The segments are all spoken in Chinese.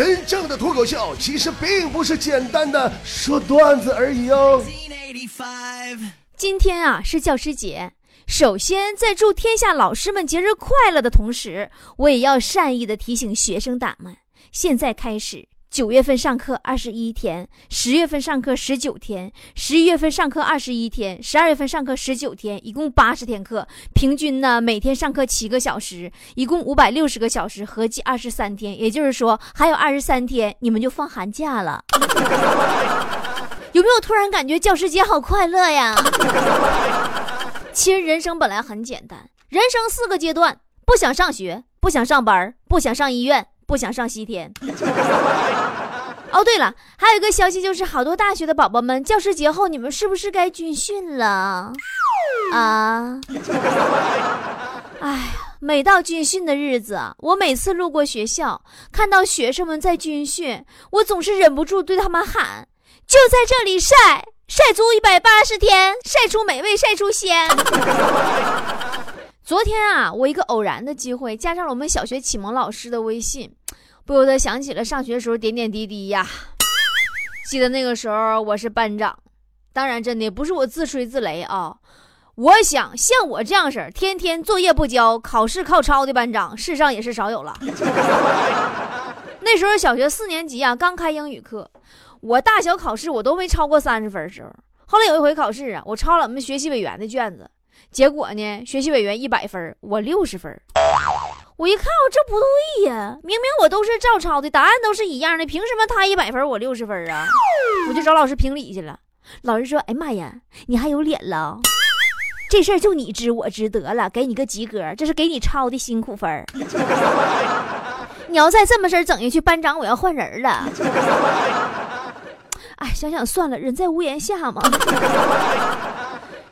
真正的脱口秀其实并不是简单的说段子而已哦。今天啊是教师节，首先在祝天下老师们节日快乐的同时，我也要善意的提醒学生党们，现在开始。九月份上课二十一天，十月份上课十九天，十一月份上课二十一天，十二月份上课十九天，一共八十天课，平均呢每天上课七个小时，一共五百六十个小时，合计二十三天。也就是说，还有二十三天你们就放寒假了。有没有突然感觉教师节好快乐呀？其实人生本来很简单，人生四个阶段：不想上学，不想上班，不想上医院。不想上西天。哦，对了，还有一个消息就是，好多大学的宝宝们，教师节后你们是不是该军训了？啊！哎呀，每到军训的日子，我每次路过学校，看到学生们在军训，我总是忍不住对他们喊：“就在这里晒，晒足一百八十天，晒出美味，晒出鲜。”昨天啊，我一个偶然的机会加上了我们小学启蒙老师的微信，不由得想起了上学时候点点滴滴呀。记得那个时候我是班长，当然真的不是我自吹自擂啊。我想像我这样式儿，天天作业不交、考试靠抄的班长，世上也是少有了。那时候小学四年级啊，刚开英语课，我大小考试我都没超过三十分儿时候。后来有一回考试啊，我抄了我们学习委员的卷子。结果呢？学习委员一百分，我六十分。我一看，我这不对呀！明明我都是照抄的，答案都是一样的，凭什么他一百分，我六十分啊？我就找老师评理去了。老师说：“哎妈呀，你还有脸了？这事儿就你知我知得了，给你个及格，这是给你抄的辛苦分。你要再这么事儿整下去，班长我要换人了。哎，想想算了，人在屋檐下嘛。”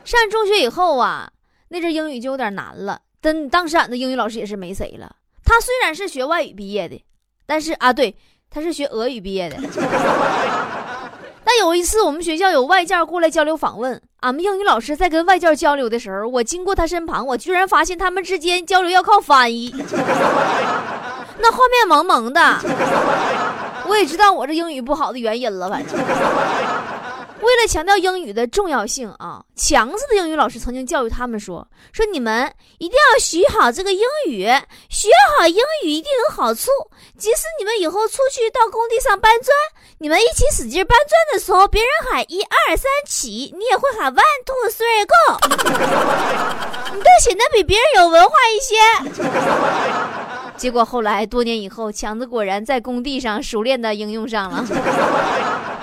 上中学以后啊，那阵英语就有点难了。但当时俺的英语老师也是没谁了。他虽然是学外语毕业的，但是啊，对，他是学俄语毕业的。但有一次我们学校有外教过来交流访问，俺们英语老师在跟外教交流的时候，我经过他身旁，我居然发现他们之间交流要靠翻译。那画面萌萌的，我也知道我这英语不好的原因了，反正。为了强调英语的重要性啊，强子的英语老师曾经教育他们说：“说你们一定要学好这个英语，学好英语一定有好处。即使你们以后出去到工地上搬砖，你们一起使劲搬砖的时候，别人喊一二三起，你也会喊 one two three go，你都显得比别人有文化一些。”结果后来多年以后，强子果然在工地上熟练的应用上了，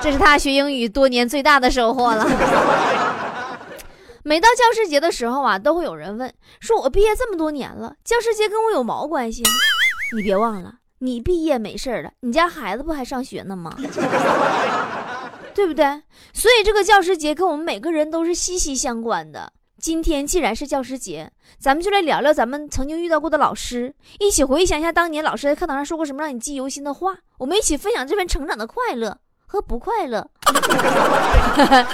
这是他学英语多年最大的收获了。每到教师节的时候啊，都会有人问说：“我毕业这么多年了，教师节跟我有毛关系？”你别忘了，你毕业没事了，你家孩子不还上学呢吗？对不对？所以这个教师节跟我们每个人都是息息相关的。今天既然是教师节，咱们就来聊聊咱们曾经遇到过的老师，一起回想一下当年老师在课堂上说过什么让你记忆犹新的话。我们一起分享这份成长的快乐和不快乐。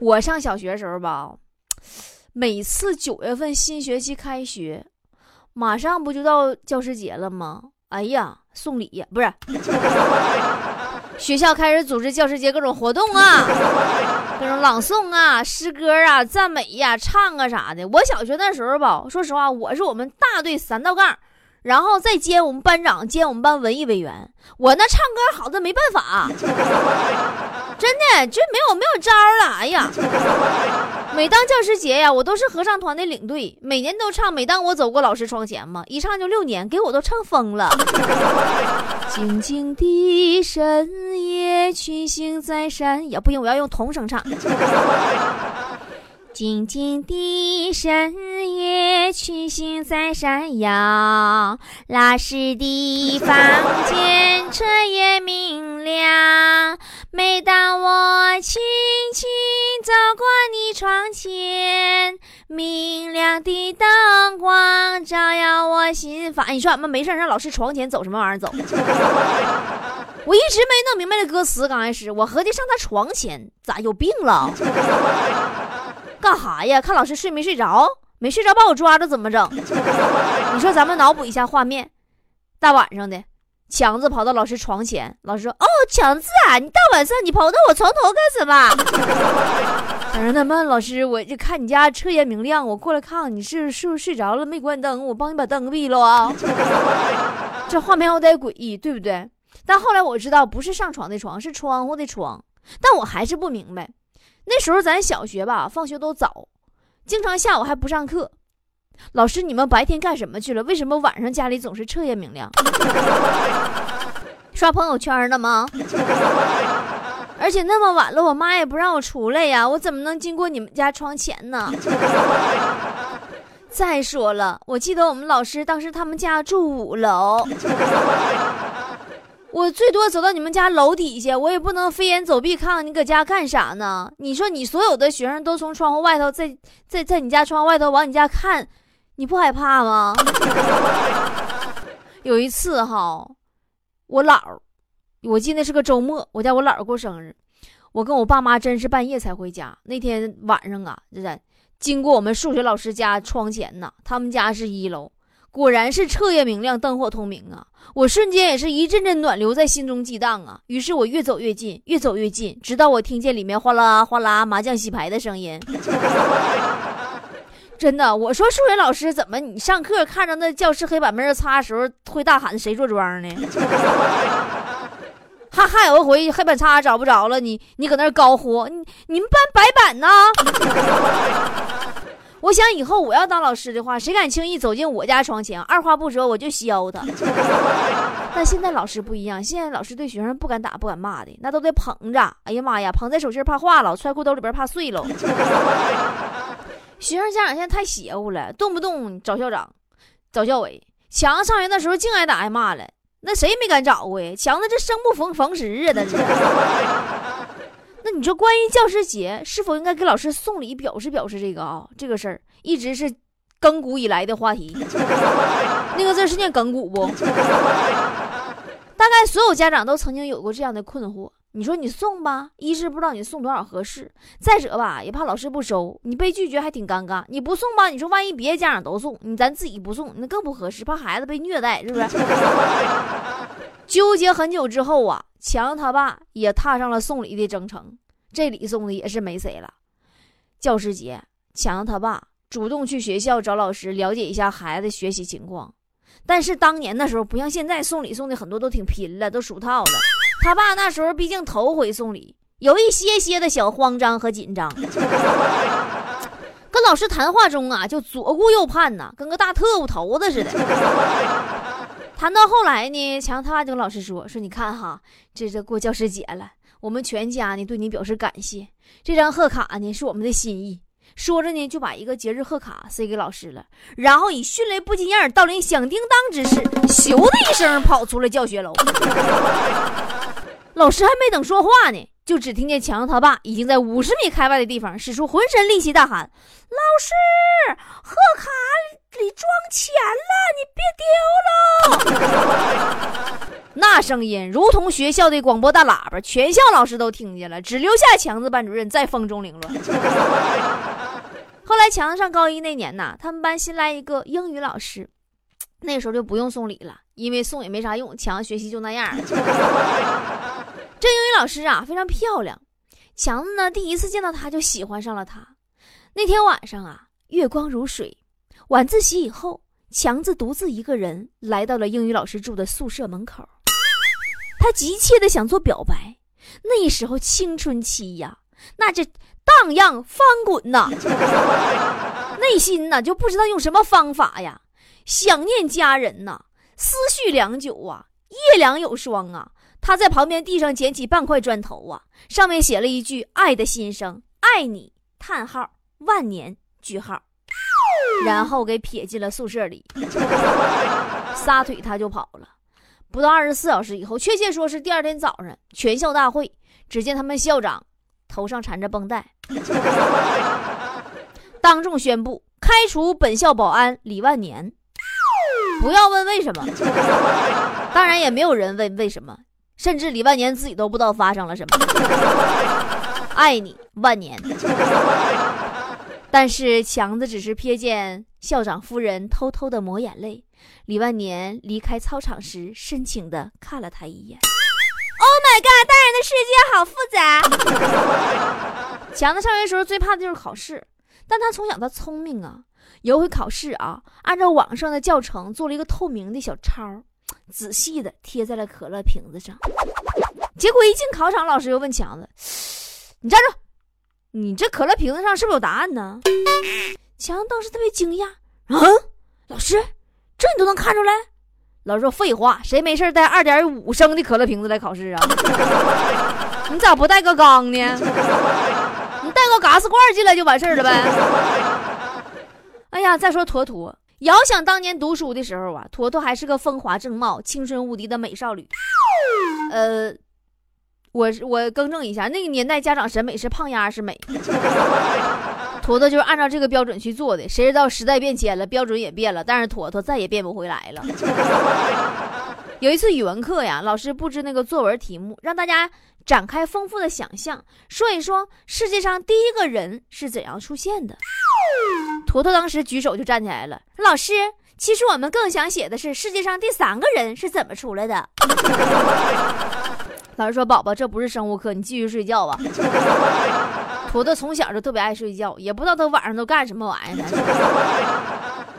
我上小学时候吧，每次九月份新学期开学，马上不就到教师节了吗？哎呀，送礼呀，不是。学校开始组织教师节各种活动啊，各种朗诵啊、诗歌啊、赞美呀、唱啊啥的。我小学那时候吧，说实话，我是我们大队三道杠，然后再兼我们班长，兼我们班文艺委员。我那唱歌好的没办法，真的就没有没有招了。哎呀！每当教师节呀，我都是合唱团的领队，每年都唱。每当我走过老师窗前嘛，一唱就六年，给我都唱疯了。静静的深夜，群星在闪也。不行，我要用童声唱。静静的深夜，群星在闪耀。老师的房间，彻夜明亮。每当我轻轻走过你窗前，明亮的灯光照耀我心房。你说俺们没事让老师床前走什么玩意儿走？我一直没弄明白这歌词。刚开始我合计上他床前咋有病了？干哈呀？看老师睡没睡着？没睡着把我抓着怎么整？你说咱们脑补一下画面，大晚上的，强子跑到老师床前，老师说：“哦，强子啊，你大晚上你跑到我床头干什么？”我说他们老师，我就看你家彻夜明亮，我过来看看你是是不是睡着了没关灯，我帮你把灯闭了啊。这画面有点诡异，对不对？但后来我知道不是上床的床，是窗户的窗。但我还是不明白，那时候咱小学吧，放学都早，经常下午还不上课。老师，你们白天干什么去了？为什么晚上家里总是彻夜明亮？刷朋友圈呢吗？而且那么晚了，我妈也不让我出来呀，我怎么能经过你们家窗前呢？再说了，我记得我们老师当时他们家住五楼，我最多走到你们家楼底下，我也不能飞檐走壁看看你搁家干啥呢？你说你所有的学生都从窗户外头在在在你家窗户外头往你家看。你不害怕吗？有一次哈，我姥，我记得是个周末，我家我姥过生日，我跟我爸妈真是半夜才回家。那天晚上啊，就在经过我们数学老师家窗前呢，他们家是一楼，果然是彻夜明亮，灯火通明啊！我瞬间也是一阵阵暖流在心中激荡啊！于是我越走越近，越走越近，直到我听见里面哗啦哗啦麻将洗牌的声音。真的，我说数学老师怎么你上课看着那教室黑板没人擦的时候会大喊谁坐庄呢？还还有一回黑板擦找不着了，你你搁那高呼你你们班白板呢？我想以后我要当老师的话，谁敢轻易走进我家窗前，二话不说我就削他。但现在老师不一样，现在老师对学生不敢打不敢骂的，那都得捧着。哎呀妈呀，捧在手心怕化了，揣裤兜里边怕碎了。学生家长现在太邪乎了，动不动找校长、找教委。强子上学那时候净挨打挨骂了，那谁没敢找过呀。强子这生不逢逢时啊，那是。那你说关于教师节是否应该给老师送礼表示表示这个啊？这个事儿一直是亘古以来的话题。那个字是念亘古不？大概所有家长都曾经有过这样的困惑。你说你送吧，一是不知道你送多少合适，再者吧也怕老师不收，你被拒绝还挺尴尬。你不送吧，你说万一别的家长都送，你咱自己不送，那更不合适，怕孩子被虐待，是不是？纠结很久之后啊，强他爸也踏上了送礼的征程。这礼送的也是没谁了。教师节，强他爸主动去学校找老师了解一下孩子学习情况，但是当年那时候不像现在送礼送的很多都挺拼了，都熟套了。他爸那时候毕竟头回送礼，有一些些的小慌张和紧张。跟老师谈话中啊，就左顾右盼呐，跟个大特务头子似的。谈到后来呢，强他爸就跟老师说：“说你看哈，这这过教师节了，我们全家呢对你表示感谢。这张贺卡呢是我们的心意。”说着呢，就把一个节日贺卡塞给老师了，然后以迅雷不及掩耳盗铃响叮当之势，咻的一声跑出了教学楼。老师还没等说话呢，就只听见强他爸已经在五十米开外的地方使出浑身力气大喊：“老师，贺卡里装钱了，你别丢了！” 那声音如同学校的广播大喇叭，全校老师都听见了，只留下强子班主任在风中凌乱。后来强子上高一那年呐，他们班新来一个英语老师，那时候就不用送礼了，因为送也没啥用，强子学习就那样。这英语老师啊，非常漂亮。强子呢，第一次见到她就喜欢上了她。那天晚上啊，月光如水。晚自习以后，强子独自一个人来到了英语老师住的宿舍门口。他急切的想做表白。那时候青春期呀，那这荡漾翻滚呐，内心呐就不知道用什么方法呀，想念家人呐，思绪良久啊，夜凉有霜啊。他在旁边地上捡起半块砖头啊，上面写了一句“爱的心声”，爱你，叹号，万年，句号，然后给撇进了宿舍里，撒腿他就跑了。不到二十四小时以后，确切说是第二天早上，全校大会，只见他们校长头上缠着绷带，当众宣布开除本校保安李万年。不要问为什么，当然也没有人问为什么。甚至李万年自己都不知道发生了什么。爱你万年。但是强子只是瞥见校长夫人偷偷的抹眼泪。李万年离开操场时，深情的看了他一眼。Oh my god！大人的世界好复杂。强子上学时候最怕的就是考试，但他从小他聪明啊。有回考试啊，按照网上的教程做了一个透明的小抄，仔细的贴在了可乐瓶子上。结果一进考场，老师又问强子：“你站住！你这可乐瓶子上是不是有答案呢？”强当时特别惊讶：“啊，老师，这你都能看出来？”老师说：“废话，谁没事带二点五升的可乐瓶子来考试啊？你咋不带个缸呢？你带个嘎斯罐进来就完事儿了呗？”哎呀，再说坨坨，遥想当年读书的时候啊，坨坨还是个风华正茂、青春无敌的美少女。呃，我我更正一下，那个年代家长审美是胖丫是美，坨坨就是按照这个标准去做的。谁知道时代变迁了，标准也变了，但是坨坨再也变不回来了。有一次语文课呀，老师布置那个作文题目，让大家展开丰富的想象，说一说世界上第一个人是怎样出现的。坨坨当时举手就站起来了，老师，其实我们更想写的是世界上第三个人是怎么出来的。老师说：“宝宝，这不是生物课，你继续睡觉吧。”坨坨从小就特别爱睡觉，也不知道他晚上都干什么玩意儿。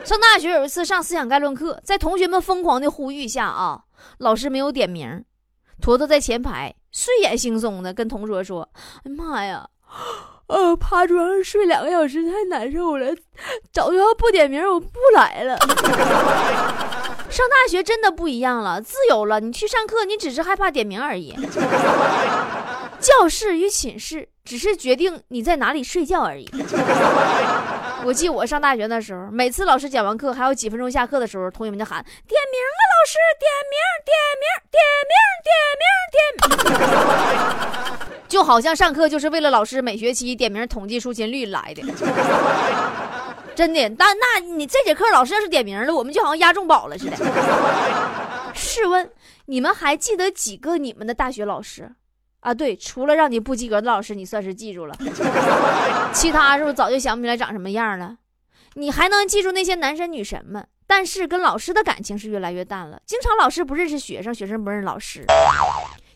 上大学有一次上思想概论课，在同学们疯狂的呼吁下啊，老师没有点名，坨坨在前排睡眼惺忪的跟同桌说：“哎妈呀！”呃，趴桌上睡两个小时太难受了，早知道不点名，我不来了。上大学真的不一样了，自由了。你去上课，你只是害怕点名而已。教室与寝室只是决定你在哪里睡觉而已。我记我上大学的时候，每次老师讲完课还有几分钟下课的时候，同学们就喊点名啊，老师点名，点名，点名，点名，点名。就好像上课就是为了老师每学期点名统计出勤率来的，真的。那那你这节课老师要是点名了，我们就好像押中宝了似的。试问你们还记得几个你们的大学老师啊？对，除了让你不及格的老师，你算是记住了，其他是不是早就想不起来长什么样了？你还能记住那些男神女神们，但是跟老师的感情是越来越淡了。经常老师不认识学生，学生不认识老师。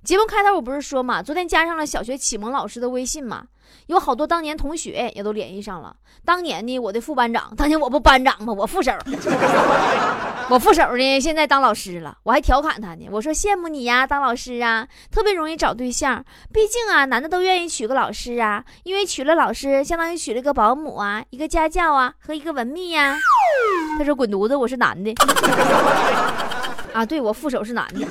节目开头我不是说嘛，昨天加上了小学启蒙老师的微信嘛，有好多当年同学也都联系上了。当年呢，我的副班长，当年我不班长吗？我副手，我副手呢，现在当老师了。我还调侃他呢，我说羡慕你呀，当老师啊，特别容易找对象。毕竟啊，男的都愿意娶个老师啊，因为娶了老师，相当于娶了个保姆啊，一个家教啊，和一个文秘呀。他说滚犊子，我是男的。啊，对我副手是男的。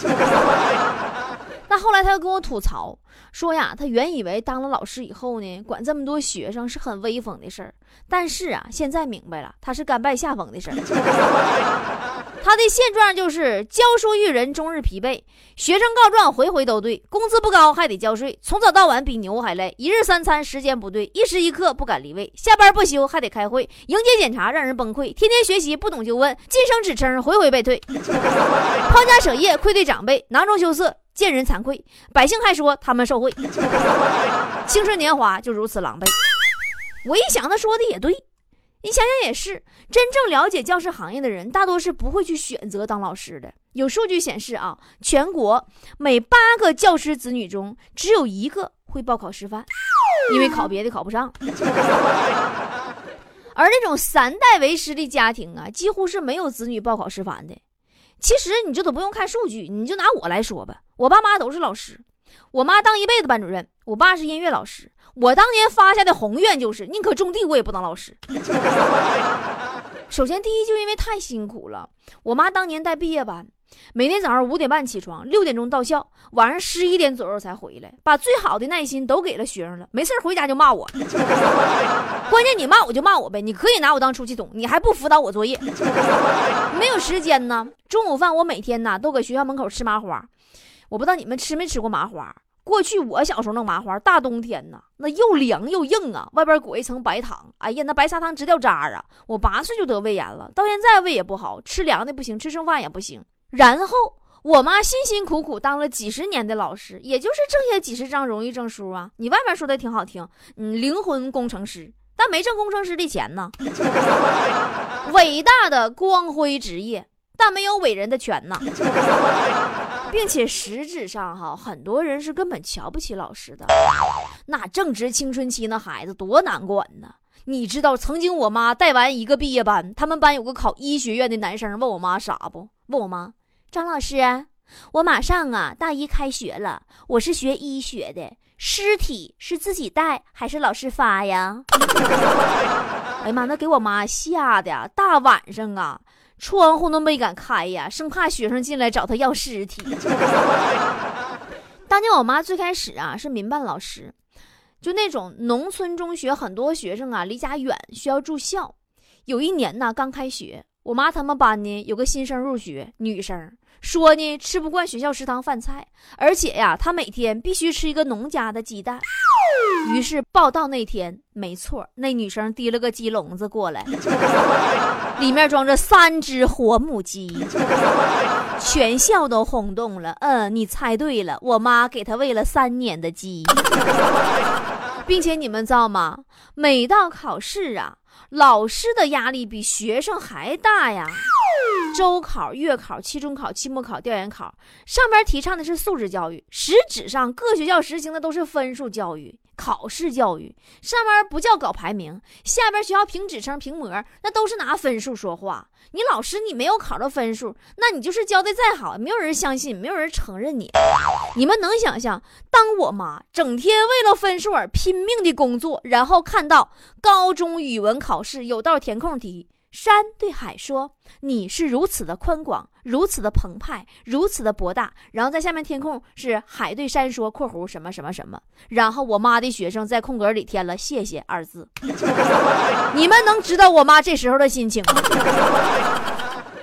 那后来他又跟我吐槽说呀，他原以为当了老师以后呢，管这么多学生是很威风的事儿，但是啊，现在明白了，他是甘拜下风的事儿。他的现状就是教书育人终日疲惫，学生告状回回都对，工资不高还得交税，从早到晚比牛还累，一日三餐时间不对，一时一刻不敢离位，下班不休还得开会，迎接检查让人崩溃，天天学习不懂就问，晋升职称回回被退，抛家舍业愧对长辈，囊中羞涩。见人惭愧，百姓还说他们受贿，青春年华就如此狼狈。我一想，他说的也对，你想想也是，真正了解教师行业的人，大多是不会去选择当老师的。有数据显示啊，全国每八个教师子女中，只有一个会报考师范，因为考别的考不上。而那种三代为师的家庭啊，几乎是没有子女报考师范的。其实你这都不用看数据，你就拿我来说吧。我爸妈都是老师，我妈当一辈子班主任，我爸是音乐老师。我当年发下的宏愿就是宁可种地，我也不当老师。首先，第一就因为太辛苦了。我妈当年带毕业班，每天早上五点半起床，六点钟到校，晚上十一点左右才回来，把最好的耐心都给了学生了。没事回家就骂我，关键你骂我就骂我呗，你可以拿我当出气筒，你还不辅导我作业？没有时间呢。中午饭我每天呢都搁学校门口吃麻花。我不知道你们吃没吃过麻花。过去我小时候弄麻花，大冬天呐，那又凉又硬啊，外边裹一层白糖。哎呀，那白砂糖直掉渣啊！我八岁就得胃炎了，到现在胃也不好，吃凉的不行，吃剩饭也不行。然后我妈辛辛苦苦当了几十年的老师，也就是挣下几十张荣誉证书啊。你外面说的挺好听，嗯，灵魂工程师。但没挣工程师的钱呢。伟大的光辉职业，但没有伟人的权呐。并且实质上哈，很多人是根本瞧不起老师的。那正值青春期，那孩子多难管呢。你知道，曾经我妈带完一个毕业班，他们班有个考医学院的男生，问我妈啥不？问我妈，张老师，我马上啊大一开学了，我是学医学的，尸体是自己带还是老师发呀？哎呀妈，那给我妈吓的，大晚上啊。窗户都没敢开呀，生怕学生进来找他要尸体。当年我妈最开始啊是民办老师，就那种农村中学，很多学生啊离家远，需要住校。有一年呢，刚开学，我妈他们班呢有个新生入学，女生说呢吃不惯学校食堂饭菜，而且呀她每天必须吃一个农家的鸡蛋。于是报道那天，没错，那女生提了个鸡笼子过来，里面装着三只活母鸡，全校都轰动了。嗯，你猜对了，我妈给她喂了三年的鸡，并且你们知道吗？每到考试啊，老师的压力比学生还大呀。周考、月考、期中考、期末考、调研考，上边提倡的是素质教育，实质上各学校实行的都是分数教育、考试教育。上边不叫搞排名，下边学校评职称、评模，那都是拿分数说话。你老师你没有考到分数，那你就是教的再好，没有人相信，没有人承认你。你们能想象，当我妈整天为了分数而拼命的工作，然后看到高中语文考试有道填空题。山对海说：“你是如此的宽广，如此的澎湃，如此的博大。”然后在下面填空是海对山说（括弧什么什么什么）。然后我妈的学生在空格里填了“谢谢”二字。你们能知道我妈这时候的心情吗？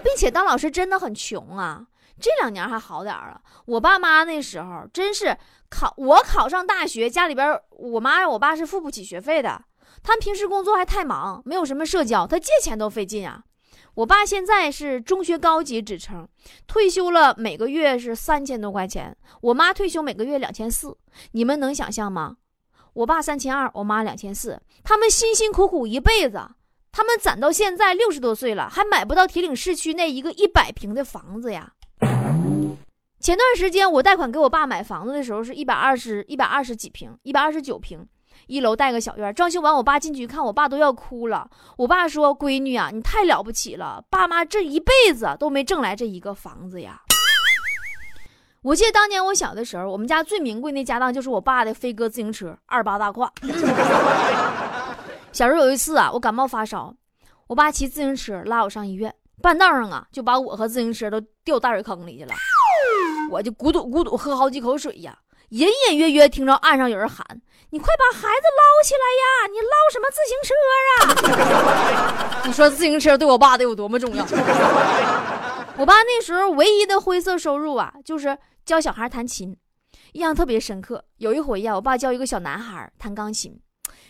并且当老师真的很穷啊。这两年还好点了。我爸妈那时候真是考我考上大学，家里边我妈我爸是付不起学费的。他们平时工作还太忙，没有什么社交，他借钱都费劲啊。我爸现在是中学高级职称，退休了，每个月是三千多块钱。我妈退休每个月两千四，你们能想象吗？我爸三千二，我妈两千四，他们辛辛苦苦一辈子，他们攒到现在六十多岁了，还买不到铁岭市区那一个一百平的房子呀。前段时间我贷款给我爸买房子的时候，是一百二十一百二十几平，一百二十九平。一楼带个小院，装修完，我爸进去一看，我爸都要哭了。我爸说：“闺女啊，你太了不起了，爸妈这一辈子都没挣来这一个房子呀。”我记得当年我小的时候，我们家最名贵那家当就是我爸的飞鸽自行车，二八大胯。小时候有一次啊，我感冒发烧，我爸骑自行车拉我上医院，半道上啊就把我和自行车都掉大水坑里去了，我就咕嘟咕嘟喝好几口水呀。隐隐约约听着岸上有人喊：“你快把孩子捞起来呀！你捞什么自行车啊？” 你说自行车对我爸得有多么重要？我爸那时候唯一的灰色收入啊，就是教小孩弹琴，印象特别深刻。有一回呀，我爸教一个小男孩弹钢琴，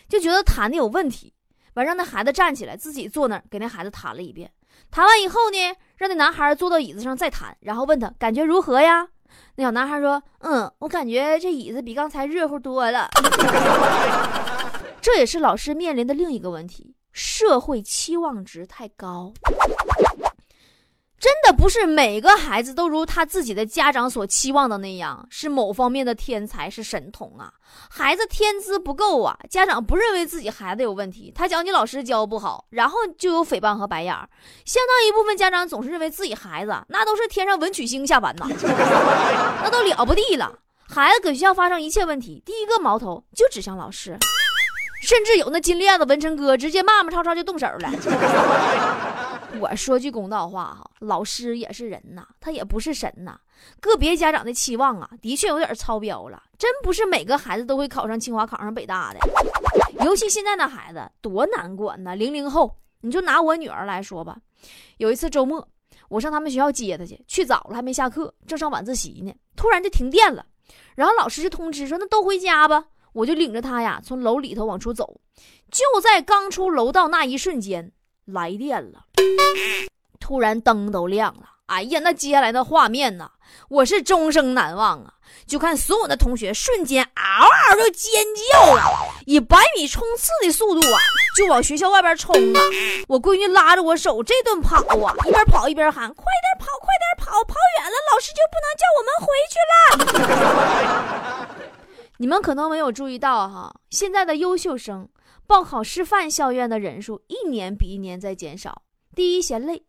就觉得弹的有问题，完让那孩子站起来，自己坐那儿给那孩子弹了一遍。弹完以后呢，让那男孩坐到椅子上再弹，然后问他感觉如何呀？那小男孩说：“嗯，我感觉这椅子比刚才热乎多了。”这也是老师面临的另一个问题：社会期望值太高。真的不是每个孩子都如他自己的家长所期望的那样，是某方面的天才，是神童啊！孩子天资不够啊，家长不认为自己孩子有问题，他讲你老师教不好，然后就有诽谤和白眼儿。相当一部分家长总是认为自己孩子那都是天上文曲星下凡呐，那都了不地了。孩子搁学校发生一切问题，第一个矛头就指向老师，甚至有那金链子文成哥直接骂骂吵吵就动手了。我说句公道话哈，老师也是人呐，他也不是神呐。个别家长的期望啊，的确有点超标了。真不是每个孩子都会考上清华、考上北大的。尤其现在的孩子多难管呢。零零后，你就拿我女儿来说吧。有一次周末，我上他们学校接她去，去早了还没下课，正上晚自习呢，突然就停电了。然后老师就通知说：“那都回家吧。”我就领着他呀，从楼里头往出走。就在刚出楼道那一瞬间。来电了，突然灯都亮了，哎呀，那接下来的画面呢，我是终生难忘啊！就看所有的同学瞬间嗷嗷就尖叫了，以百米冲刺的速度啊，就往学校外边冲啊！我闺女拉着我手，这顿跑啊，一边跑一边喊：“快点跑，快点跑，跑远了老师就不能叫我们回去了。”你们可能没有注意到哈，现在的优秀生报考师范校院的人数一年比一年在减少。第一嫌累，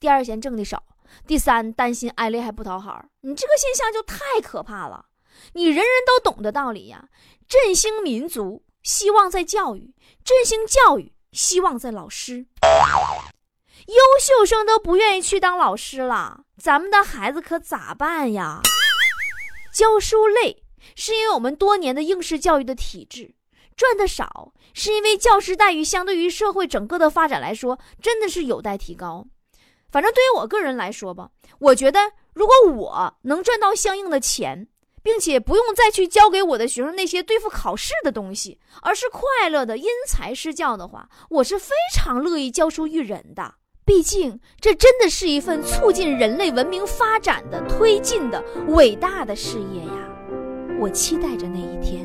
第二嫌挣的少。第三，担心挨累还不讨好，你这个现象就太可怕了。你人人都懂的道理呀，振兴民族希望在教育，振兴教育希望在老师。优秀生都不愿意去当老师了，咱们的孩子可咋办呀？教书累，是因为我们多年的应试教育的体制；赚的少，是因为教师待遇相对于社会整个的发展来说，真的是有待提高。反正对于我个人来说吧，我觉得如果我能赚到相应的钱，并且不用再去教给我的学生那些对付考试的东西，而是快乐的因材施教的话，我是非常乐意教书育人的。毕竟这真的是一份促进人类文明发展的、推进的伟大的事业呀！我期待着那一天。